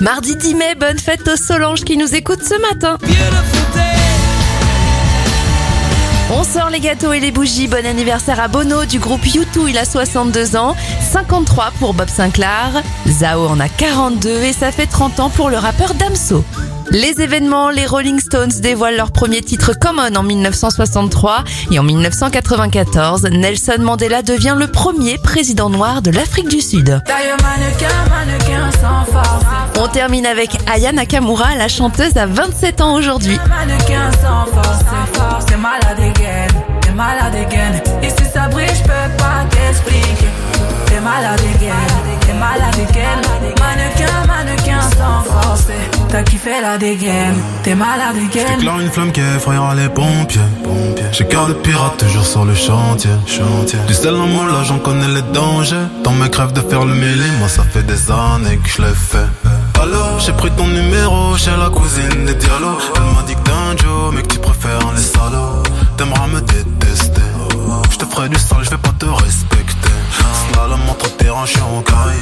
Mardi 10 mai, bonne fête aux Solange qui nous écoute ce matin. On sort les gâteaux et les bougies. Bon anniversaire à Bono du groupe U2, il a 62 ans. 53 pour Bob Sinclair. Zao en a 42 et ça fait 30 ans pour le rappeur Damso. Les événements, les Rolling Stones dévoilent leur premier titre Common en 1963 et en 1994, Nelson Mandela devient le premier président noir de l'Afrique du Sud. Termine avec Aya Nakamura, la chanteuse à 27 ans aujourd'hui. T'es malade again, t'es malade again. Et si ça brille, je peux pas t'expliquer. T'es malade again, t'es malade again. Mannequin, mannequin sans force. T'as kiffé la dégaine, t'es malade again. J'éclaire une flamme qui effrayera les pompiers. J'ai cœur de pirate toujours sur le chantier. chantier. Du sel en moi là j'en connais les dangers. Dans mes crèves de faire le mêlé, moi ça fait des années que je l'ai fait. J'ai pris ton numéro chez la cousine des dialogues. Elle m'a dit que t'es un Joe, mais que tu préfères les salauds. T'aimeras me détester. Je te ferai du sale, je vais pas te respecter. Slalom entre terrain, je suis en carré.